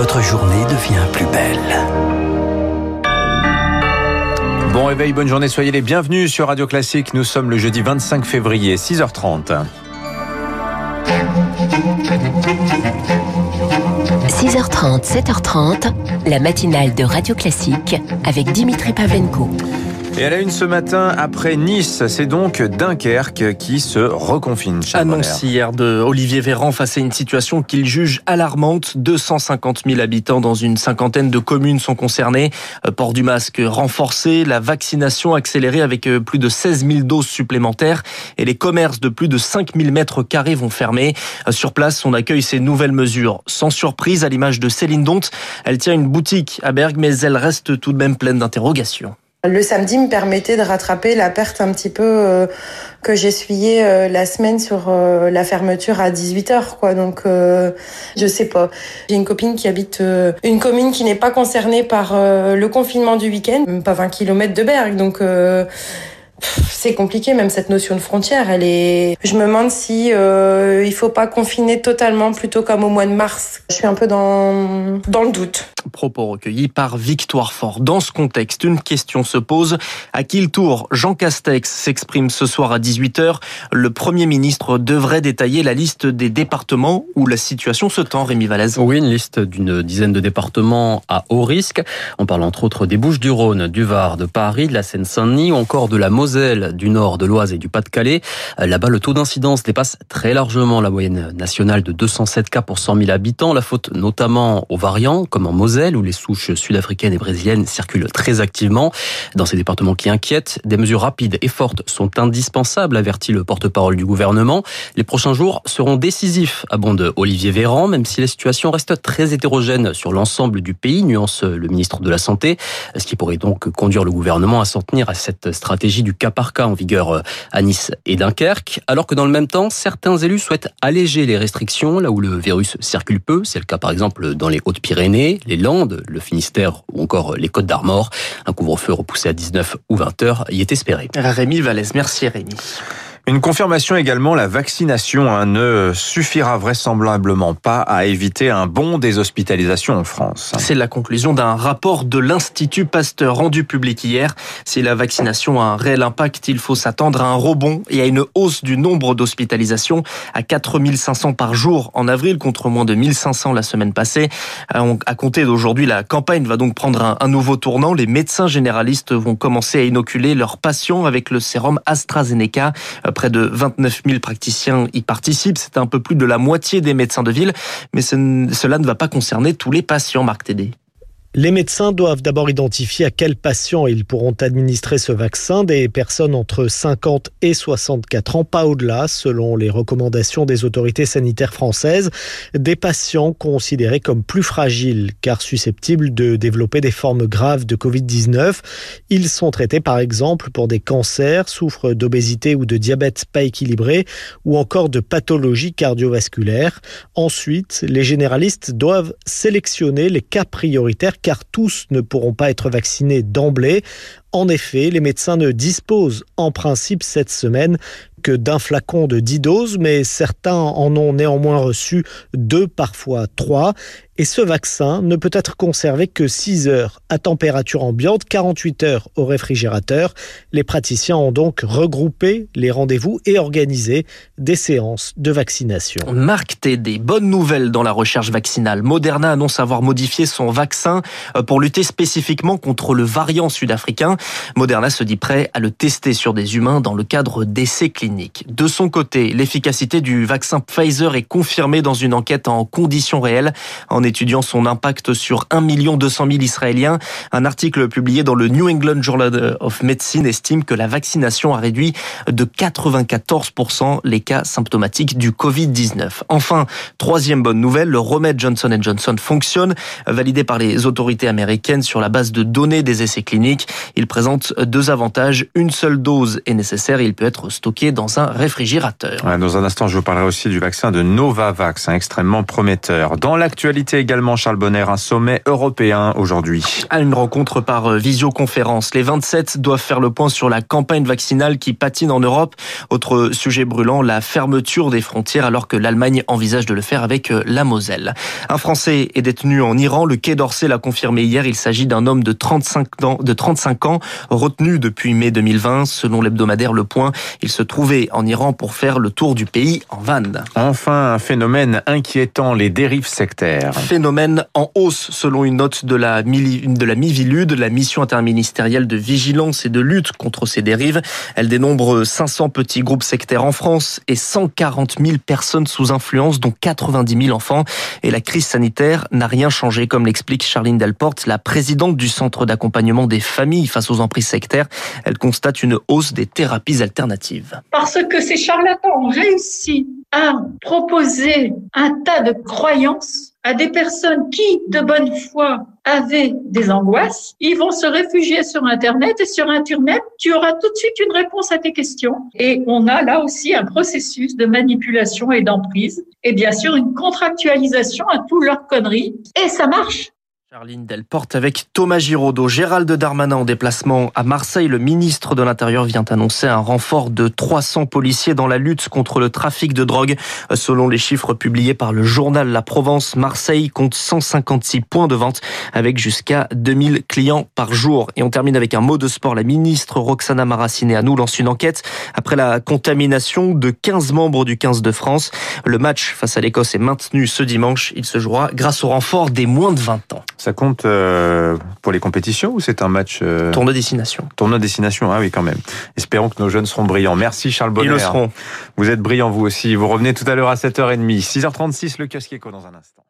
votre journée devient plus belle. Bon réveil, bonne journée, soyez les bienvenus sur Radio Classique. Nous sommes le jeudi 25 février, 6h30. 6h30, 7h30, la matinale de Radio Classique avec Dimitri Pavlenko. Et à la une ce matin, après Nice, c'est donc Dunkerque qui se reconfine. Annonce hier de Olivier Véran face à une situation qu'il juge alarmante. 250 000 habitants dans une cinquantaine de communes sont concernés. Euh, port du masque renforcé, la vaccination accélérée avec euh, plus de 16 000 doses supplémentaires et les commerces de plus de 5 000 mètres carrés vont fermer. Euh, sur place, on accueille ces nouvelles mesures sans surprise à l'image de Céline Dont. Elle tient une boutique à Bergue, mais elle reste tout de même pleine d'interrogations. Le samedi me permettait de rattraper la perte un petit peu euh, que j'essuyais euh, la semaine sur euh, la fermeture à 18h quoi. Donc je sais pas. J'ai une copine qui habite une commune qui n'est pas concernée par le confinement du week-end, pas 20 km de Bergue. Donc c'est compliqué, même cette notion de frontière. Elle est. Je me demande si euh, il faut pas confiner totalement, plutôt comme au mois de mars. Je suis un peu dans dans le doute. Propos recueillis par Victoire Fort. Dans ce contexte, une question se pose à qui le tour? Jean Castex s'exprime ce soir à 18h. Le Premier ministre devrait détailler la liste des départements où la situation se tend. Rémi Vallès. Oui, une liste d'une dizaine de départements à haut risque. On parle entre autres des Bouches-du-Rhône, du Var, de Paris, de la Seine-Saint-Denis ou encore de la Moselle du Nord, de l'Oise et du Pas-de-Calais. Euh, là-bas, le taux d'incidence dépasse très largement la moyenne nationale de 207 cas pour 100 000 habitants. La faute notamment aux variants, comme en Moselle, où les souches sud-africaines et brésiliennes circulent très activement. Dans ces départements qui inquiètent, des mesures rapides et fortes sont indispensables, avertit le porte-parole du gouvernement. Les prochains jours seront décisifs, abonde Olivier Véran, même si la situation reste très hétérogène sur l'ensemble du pays, nuance le ministre de la Santé, ce qui pourrait donc conduire le gouvernement à s'en tenir à cette stratégie du cas par cas en vigueur euh, à Nice et Dunkerque, alors que dans le même temps, certains élus souhaitent alléger les restrictions là où le virus circule peu. C'est le cas par exemple dans les Hautes-Pyrénées, les Landes, le Finistère ou encore les Côtes d'Armor. Un couvre-feu repoussé à 19 ou 20 heures y est espéré. Rémi Vallès, merci Rémi. Une confirmation également, la vaccination hein, ne suffira vraisemblablement pas à éviter un bond des hospitalisations en France. C'est la conclusion d'un rapport de l'Institut Pasteur rendu public hier. Si la vaccination a un réel impact, il faut s'attendre à un rebond et à une hausse du nombre d'hospitalisations à 4500 par jour en avril contre moins de 1500 la semaine passée. Euh, à compter d'aujourd'hui, la campagne va donc prendre un nouveau tournant. Les médecins généralistes vont commencer à inoculer leurs patients avec le sérum AstraZeneca Près de 29 000 praticiens y participent. C'est un peu plus de la moitié des médecins de ville, mais cela ne va pas concerner tous les patients, Marc Tédé. Les médecins doivent d'abord identifier à quels patients ils pourront administrer ce vaccin, des personnes entre 50 et 64 ans, pas au-delà, selon les recommandations des autorités sanitaires françaises, des patients considérés comme plus fragiles car susceptibles de développer des formes graves de Covid-19. Ils sont traités par exemple pour des cancers, souffrent d'obésité ou de diabète pas équilibré ou encore de pathologies cardiovasculaires. Ensuite, les généralistes doivent sélectionner les cas prioritaires car tous ne pourront pas être vaccinés d'emblée. En effet, les médecins ne disposent en principe cette semaine que d'un flacon de 10 doses, mais certains en ont néanmoins reçu deux, parfois trois. Et ce vaccin ne peut être conservé que 6 heures à température ambiante, 48 heures au réfrigérateur. Les praticiens ont donc regroupé les rendez-vous et organisé des séances de vaccination. Marc des bonnes nouvelles dans la recherche vaccinale. Moderna annonce avoir modifié son vaccin euh, pour lutter spécifiquement contre le variant sud-africain. Moderna se dit prêt à le tester sur des humains dans le cadre d'essais cliniques. De son côté, l'efficacité du vaccin Pfizer est confirmée dans une enquête en conditions réelles en étudiant son impact sur 1 200 000 Israéliens. Un article publié dans le New England Journal of Medicine estime que la vaccination a réduit de 94% les cas symptomatiques du Covid-19. Enfin, troisième bonne nouvelle, le remède Johnson Johnson fonctionne, validé par les autorités américaines sur la base de données des essais cliniques. Il présente deux avantages. Une seule dose est nécessaire et il peut être stocké dans un réfrigérateur. dans un instant, je vous parlerai aussi du vaccin de Novavax, un extrêmement prometteur. Dans l'actualité également, Charles Bonner, un sommet européen aujourd'hui. À une rencontre par visioconférence. Les 27 doivent faire le point sur la campagne vaccinale qui patine en Europe. Autre sujet brûlant, la fermeture des frontières alors que l'Allemagne envisage de le faire avec la Moselle. Un Français est détenu en Iran. Le Quai d'Orsay l'a confirmé hier. Il s'agit d'un homme de 35 ans, de 35 ans, retenu depuis mai 2020. Selon l'hebdomadaire Le Point, il se trouvait en Iran pour faire le tour du pays en van. Enfin, un phénomène inquiétant, les dérives sectaires. Phénomène en hausse selon une note de la, de la la mission interministérielle de vigilance et de lutte contre ces dérives. Elle dénombre 500 petits groupes sectaires en France et 140 000 personnes sous influence, dont 90 000 enfants. Et la crise sanitaire n'a rien changé, comme l'explique Charline Delporte, la présidente du Centre d'accompagnement des familles face aux emprises sectaires. Elle constate une hausse des thérapies alternatives. Parce que ces charlatans ont réussi à proposer un tas de croyances à des personnes qui, de bonne foi, avaient des angoisses, ils vont se réfugier sur Internet et sur Internet, tu auras tout de suite une réponse à tes questions. Et on a là aussi un processus de manipulation et d'emprise et bien sûr une contractualisation à toutes leurs conneries. Et ça marche. Charline Delporte avec Thomas Giraudot. Gérald Darmanin en déplacement à Marseille. Le ministre de l'Intérieur vient annoncer un renfort de 300 policiers dans la lutte contre le trafic de drogue. Selon les chiffres publiés par le journal La Provence, Marseille compte 156 points de vente avec jusqu'à 2000 clients par jour. Et on termine avec un mot de sport. La ministre Roxana nous lance une enquête après la contamination de 15 membres du 15 de France. Le match face à l'Écosse est maintenu ce dimanche. Il se jouera grâce au renfort des moins de 20 ans. Ça compte euh, pour les compétitions ou c'est un match euh... Tournoi destination. Tournoi destination, ah oui quand même. Espérons que nos jeunes seront brillants. Merci Charles Bonner. Ils le seront. Vous êtes brillants vous aussi. Vous revenez tout à l'heure à 7h30. 6h36, le kiosque éco dans un instant.